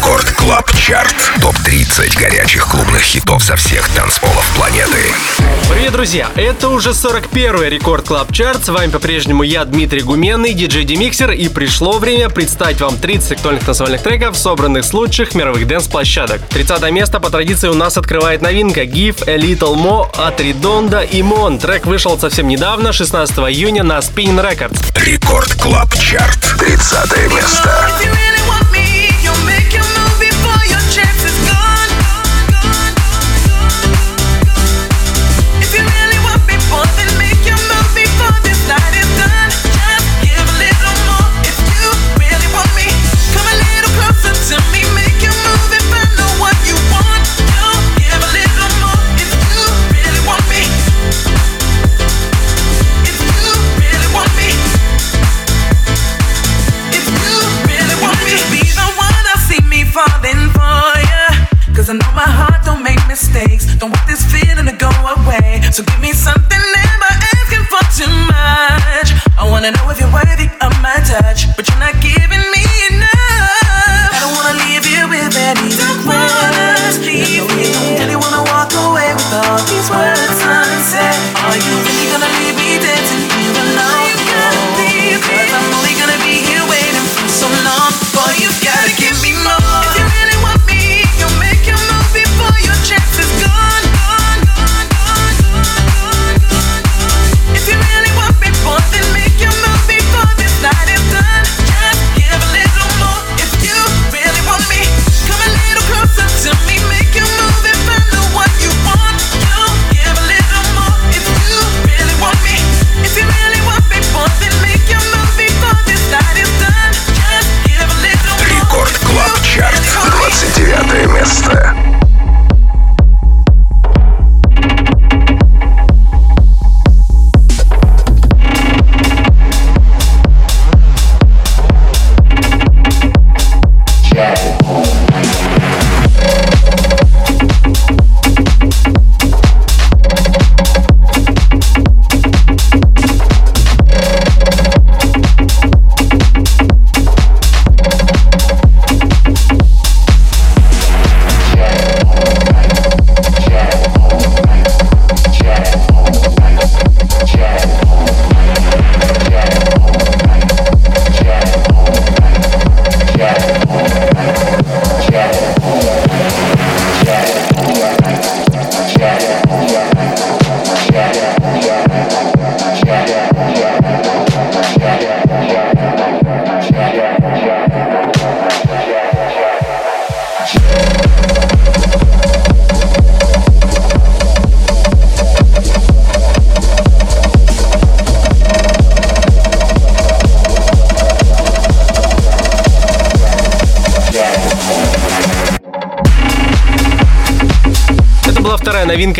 Record Club Chart. Топ-30 горячих клубных хитов со всех танцполов планеты. Привет, друзья! Это уже 41-й Record Club Chart. С вами по-прежнему я, Дмитрий Гуменный, диджей Демиксер. И пришло время представить вам 30 актуальных танцевальных треков, собранных с лучших мировых dance-площадок. 30 место по традиции у нас открывает новинка Give a Little More от Ридонда и Мон. Трек вышел совсем недавно, 16 июня на Spinnin' Records. Record Club Chart. 30 место. So give me something, never asking for too much. I wanna know if you're worthy of my touch, but you're not giving me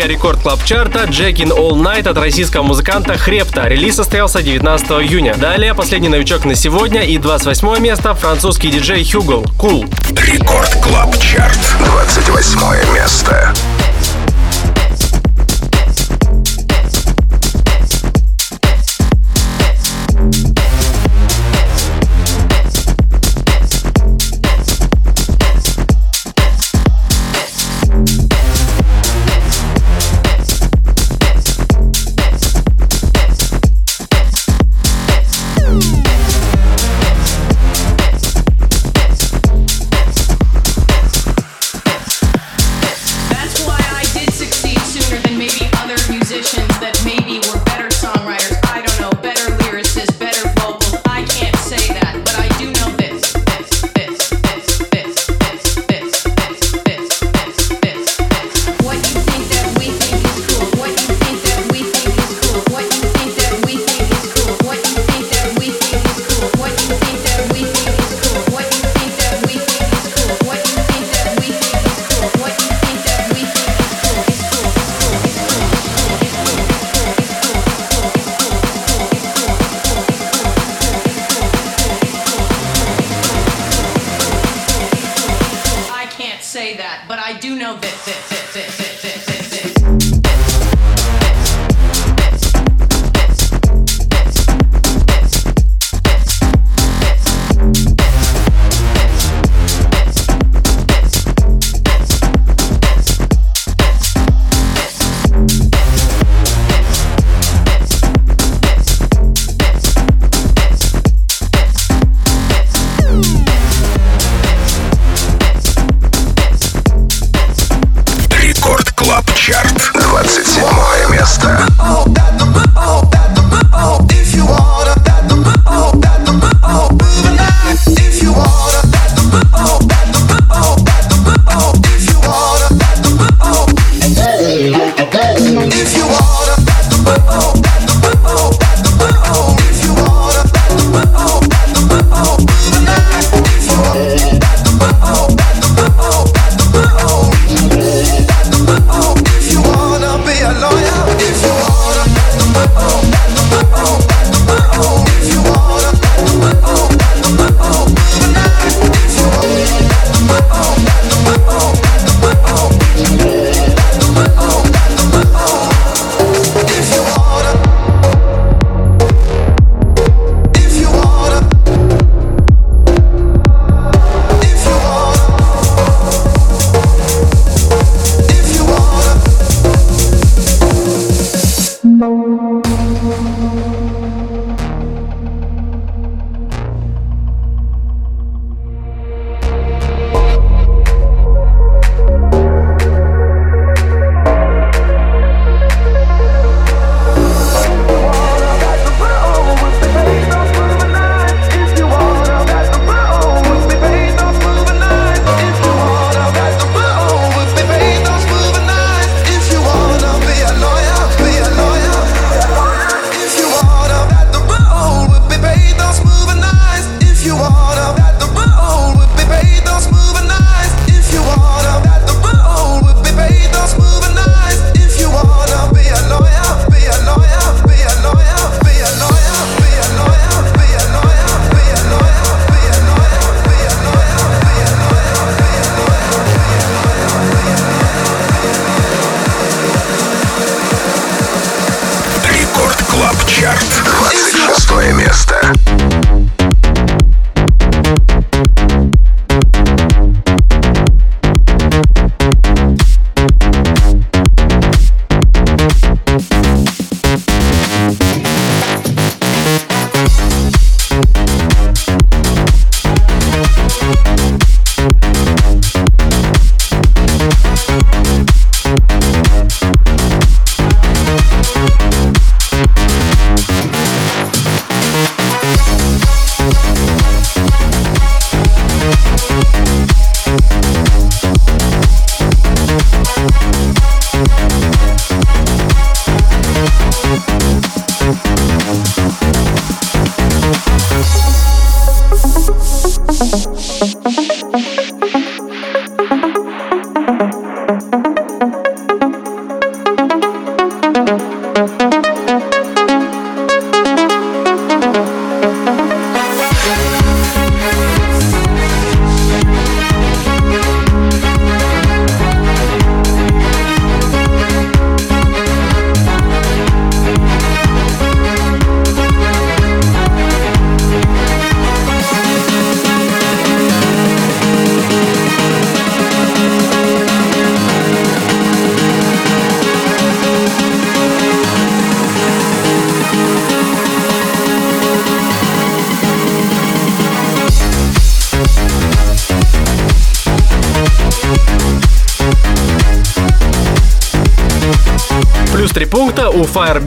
новинка Record Club Chart'а Jackin All Night от российского музыканта Хрепта. Релиз состоялся 19 июня. Далее последний новичок на сегодня и 28 место французский диджей Hugel. Cool. Record Club Chart. 28 место.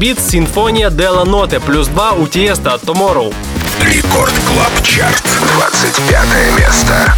Firebeats Sinfonia della Notte, плюс 2 у Tiësto Tomorrow. Record Club Chart, 25 место.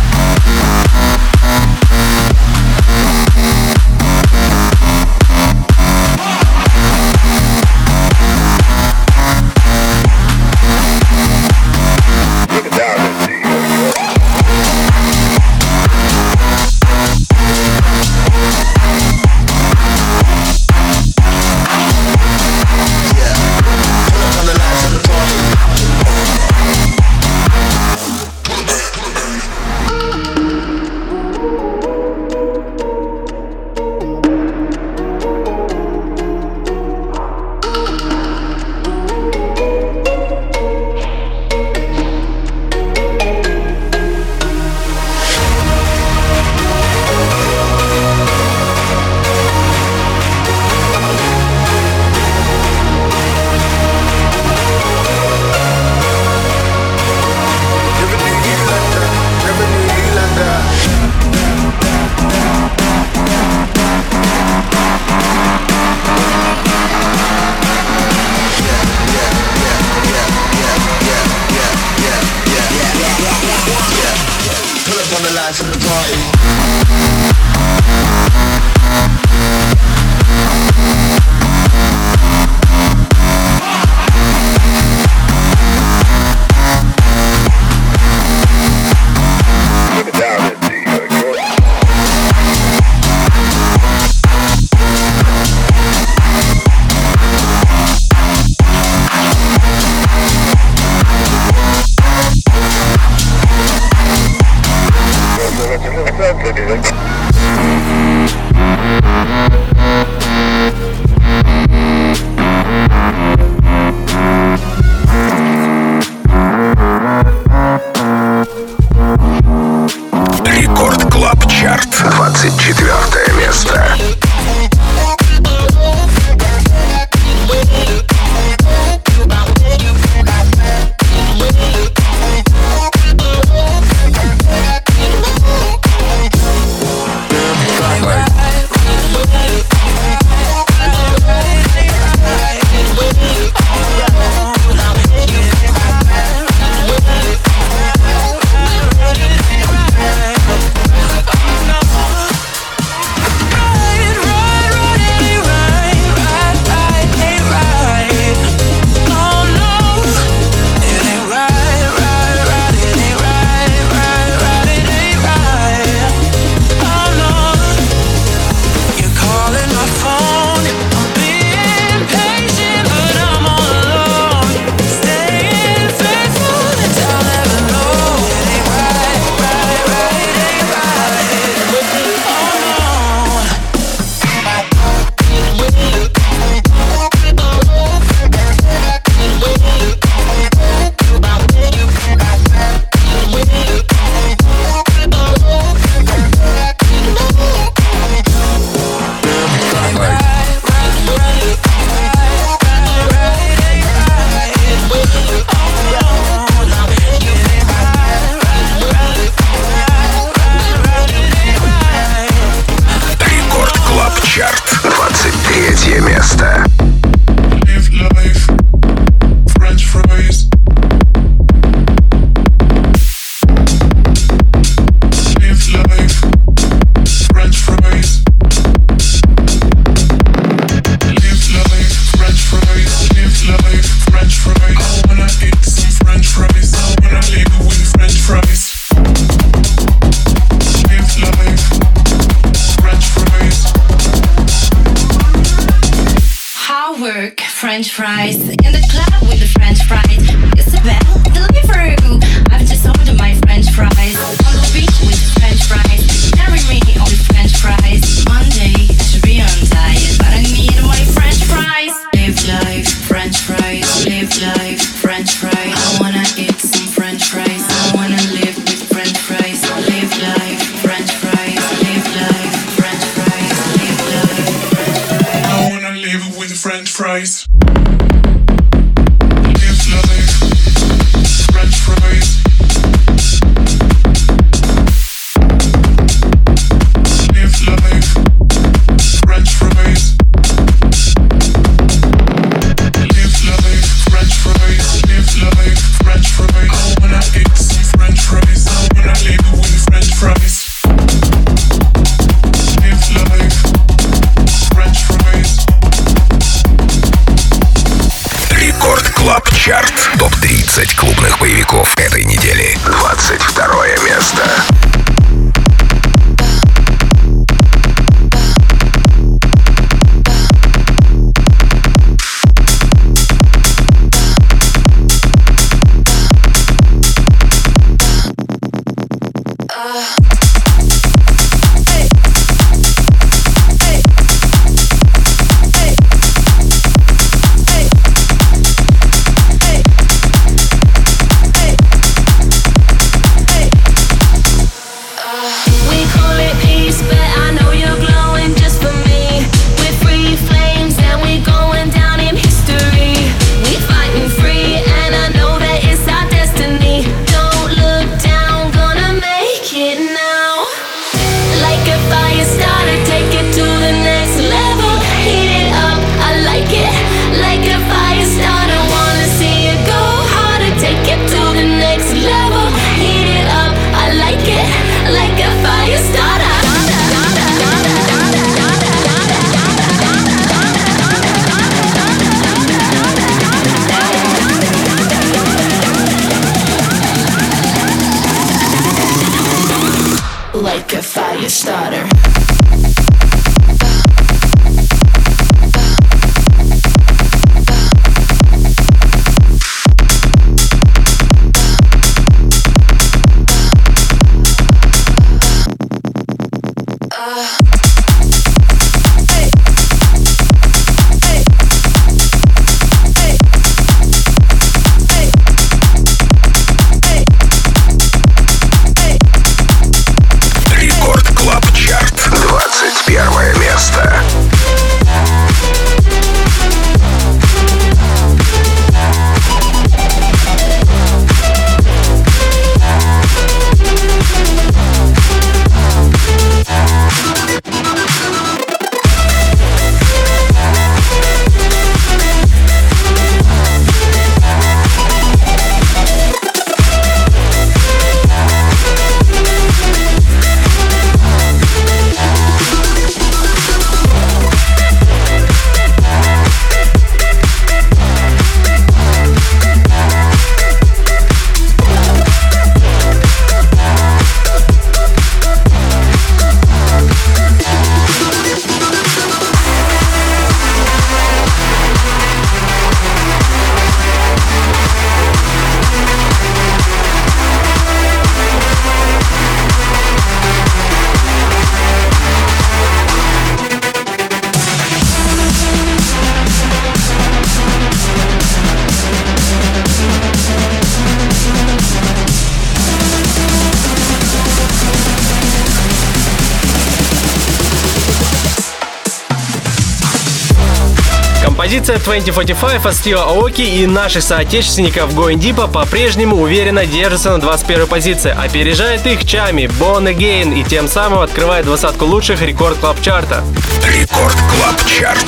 Композиция 2045 от Стива Аоки и наших соотечественников Going Deep по-прежнему уверенно держится на 21 позиции. Опережает их Чами, Born Again и тем самым открывает двадцатку лучших рекорд клаб чарта. Рекорд клаб чарт.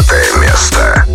20 место.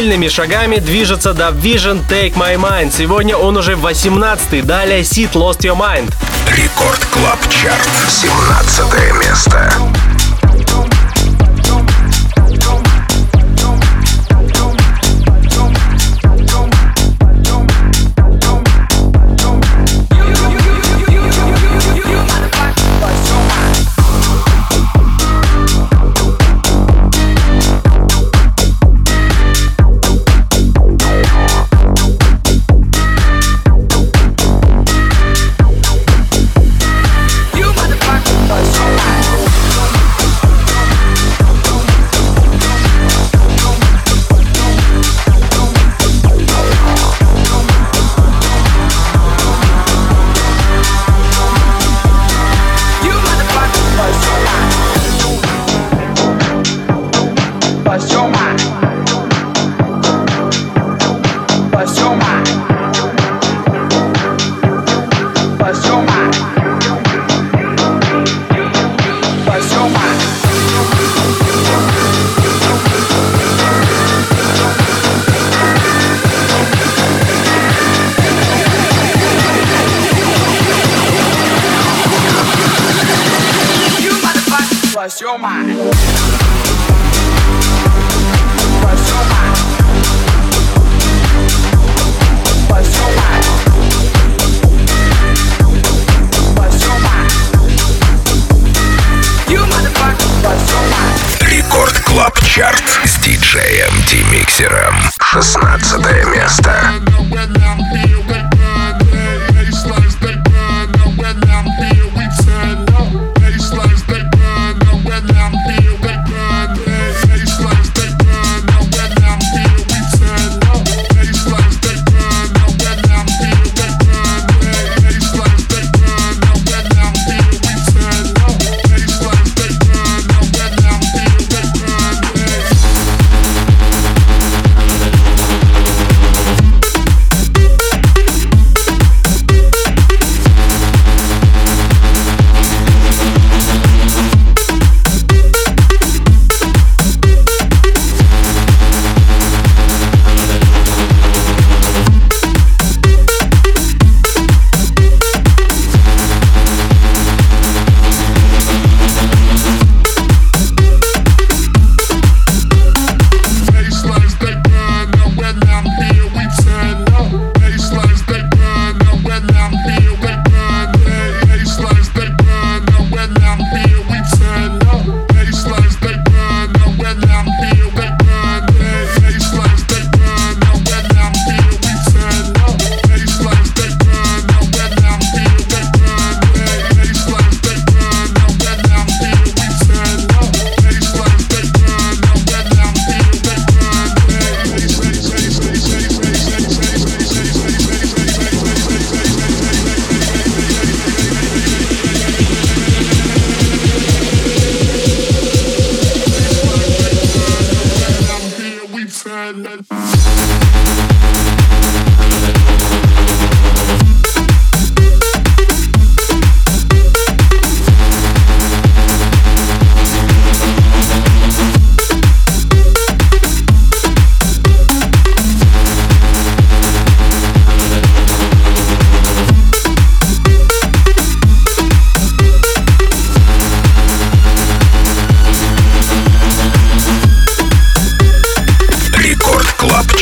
Семимильными шагами движется DubVision Take My Mind. Сегодня он уже 18-й. Далее Сид Lost Your Mind. Record Club Chart. 17 место.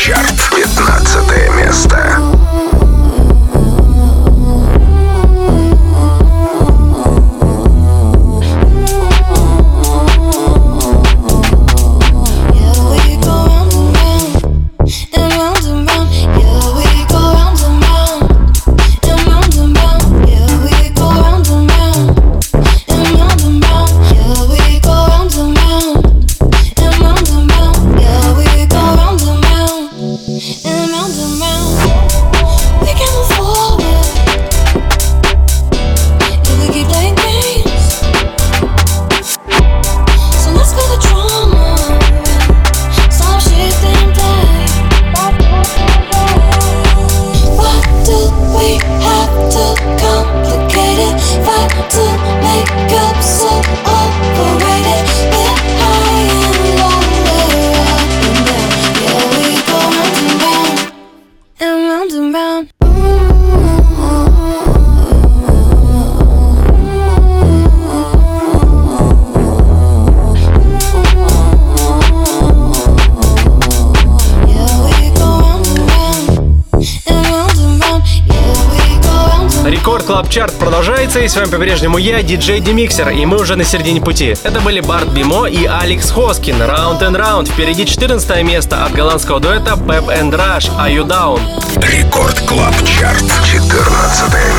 Чарт. Вами по-прежнему я, диджей Демиксер, и мы уже на середине пути. Это были Bart B More и Алекс Хоскин, Round and Round. Впереди 14 место от голландского дуэта Pep and Rash, Are You Down? Record Club Chart, 14 место.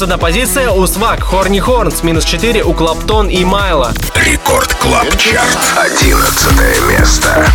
Плюс одна позиция у Свак, Хорни Хорнс, минус 4 у Клаптон и Майла. Рекорд Клаб Чарт, 11 место.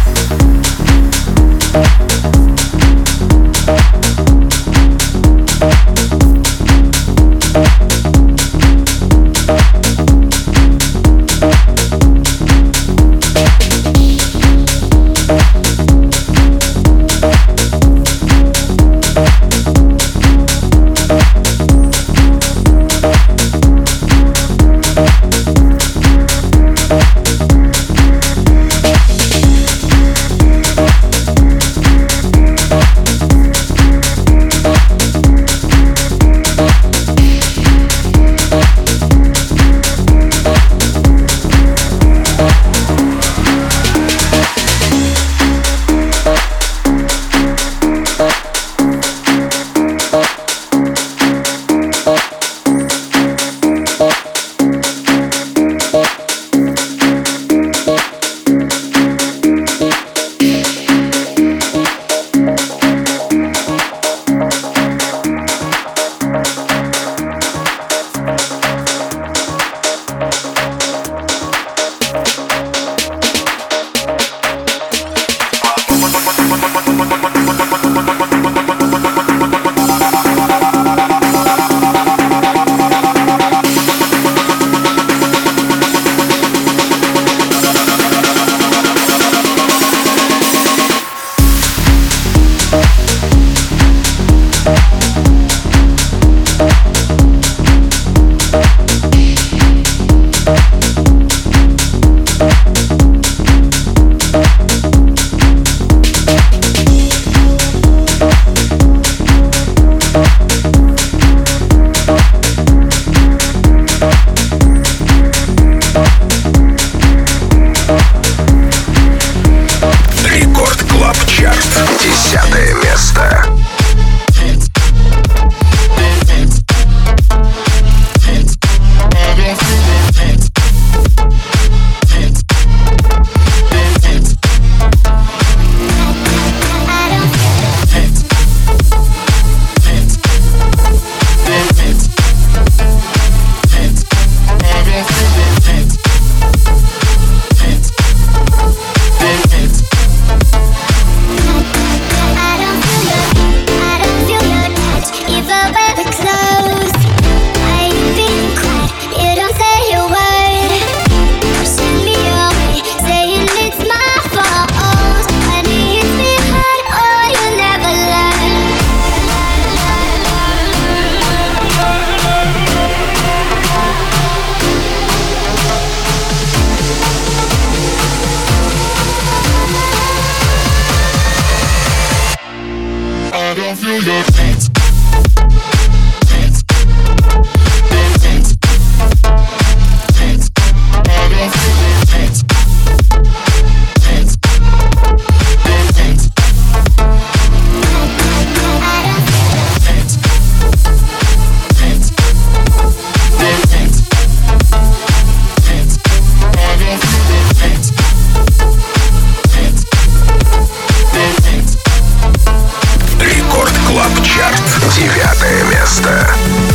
Девятое место.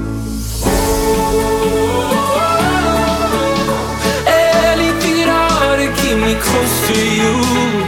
me close to you.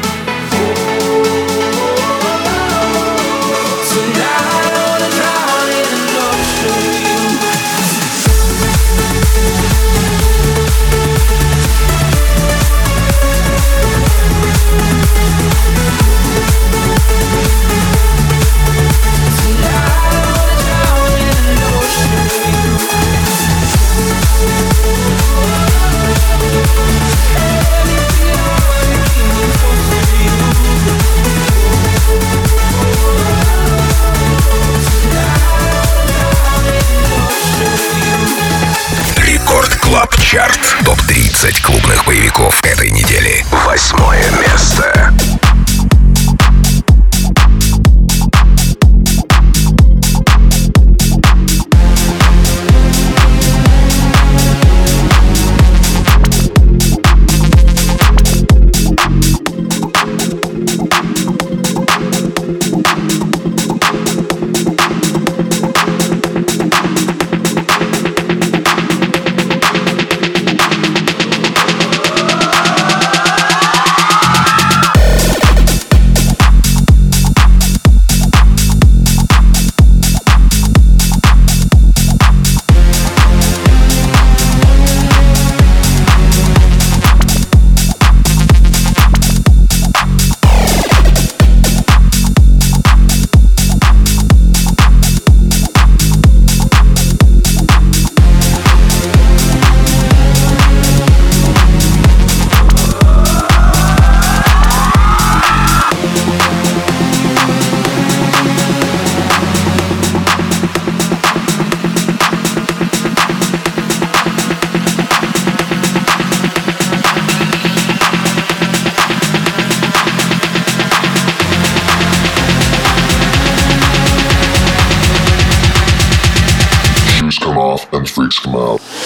mouth.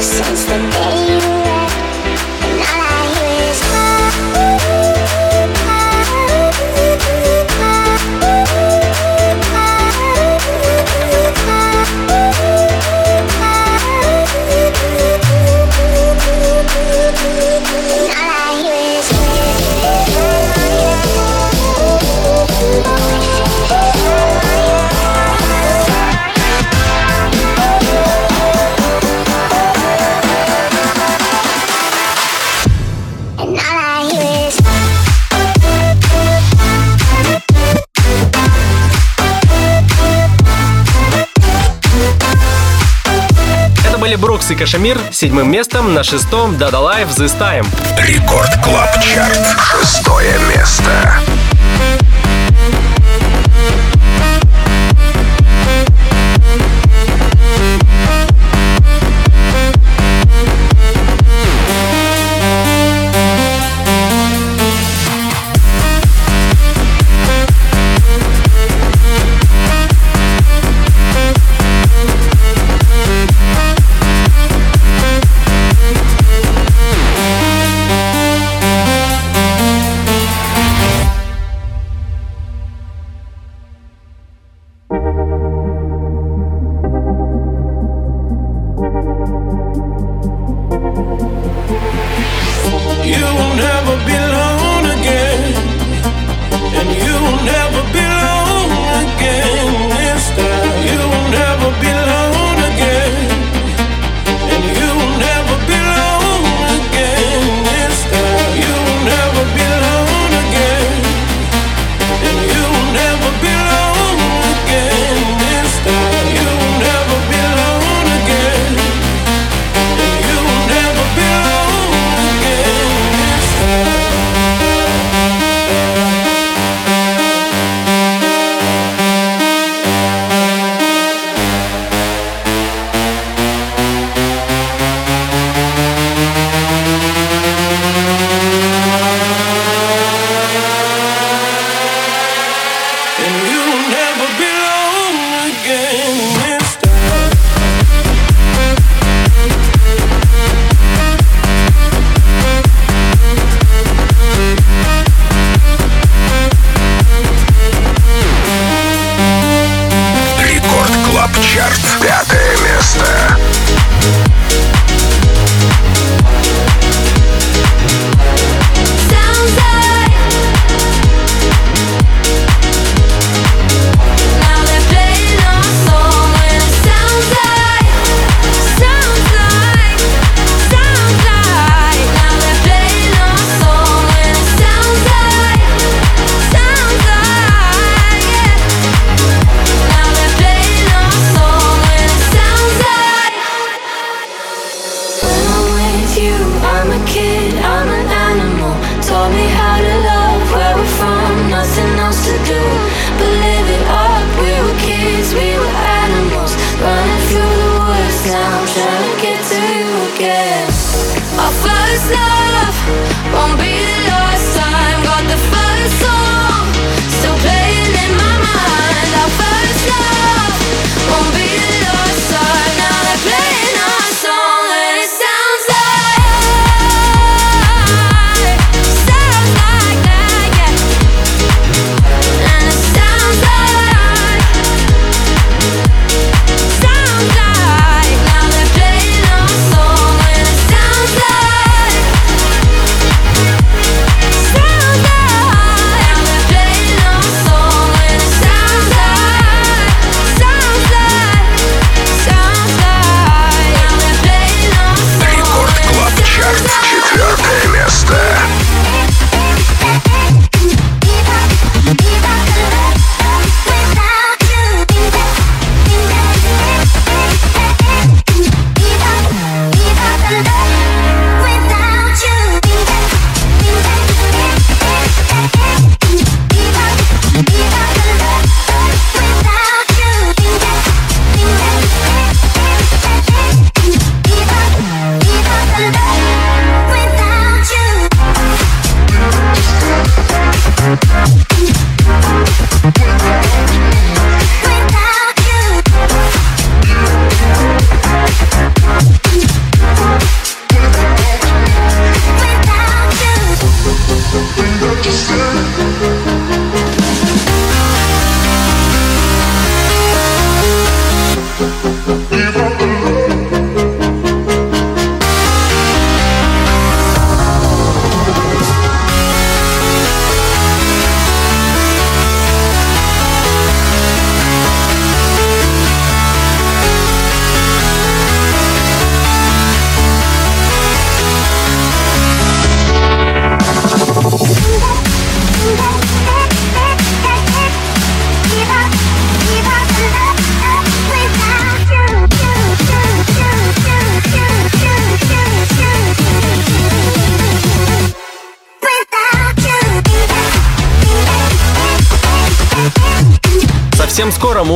since the Брукс и KSHMR седьмым местом, на шестом Dada Life This Time. Record Club Chart. Шестое место. again. Our first love won't be the last.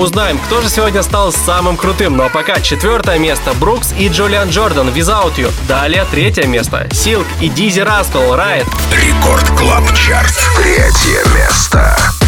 узнаем, кто же сегодня стал самым крутым. Ну а пока четвертое место Брукс и Джулиан Джордан Without You. Далее третье место Силк и Dizzee Rascal Райт. Record Club Chart. Третье место.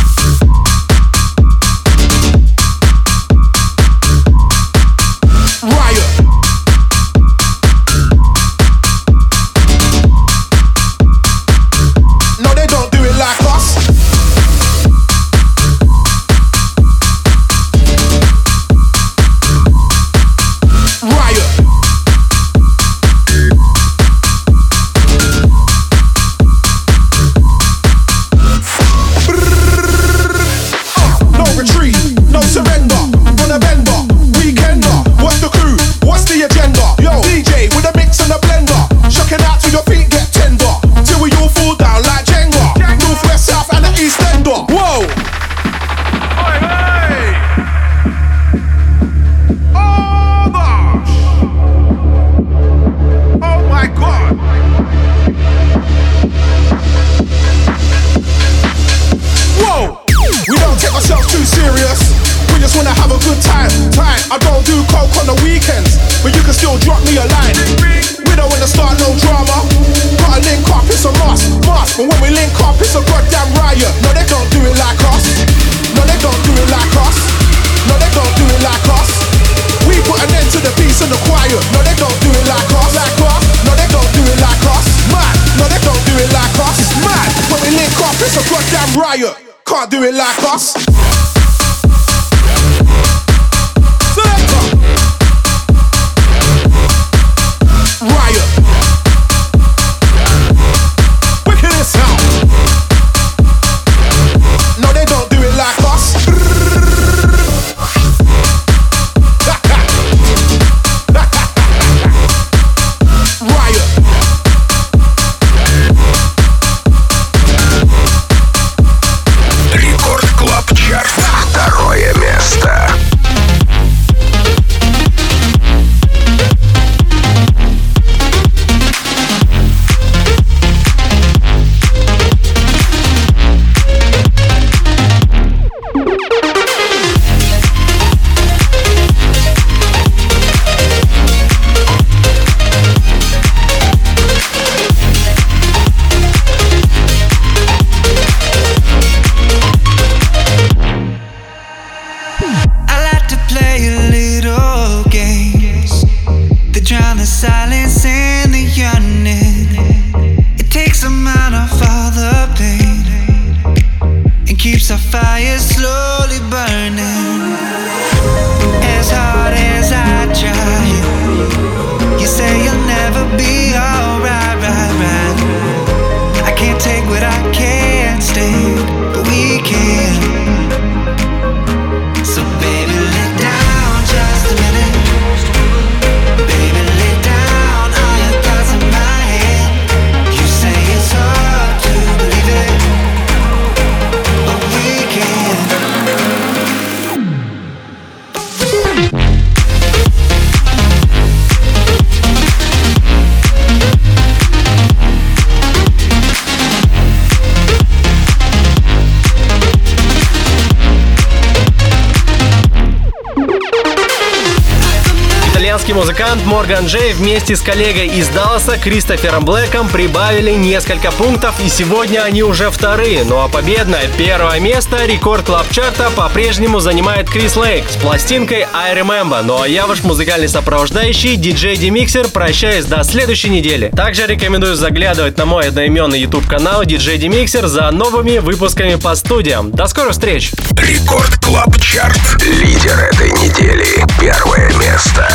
Джей вместе с коллегой из Далласа Кристофером Блэком прибавили несколько пунктов, и сегодня они уже вторые. Ну а победное первое место Record Club Chart'а по-прежнему занимает Крис Лейк с пластинкой I Remember. Ну а я ваш музыкальный сопровождающий, диджей Демиксер, прощаюсь до следующей недели. Также рекомендую заглядывать на мой одноименный YouTube канал диджей Демиксер за новыми выпусками по студиям. До скорых встреч! Record Club Chart. Лидер этой недели. Первое место.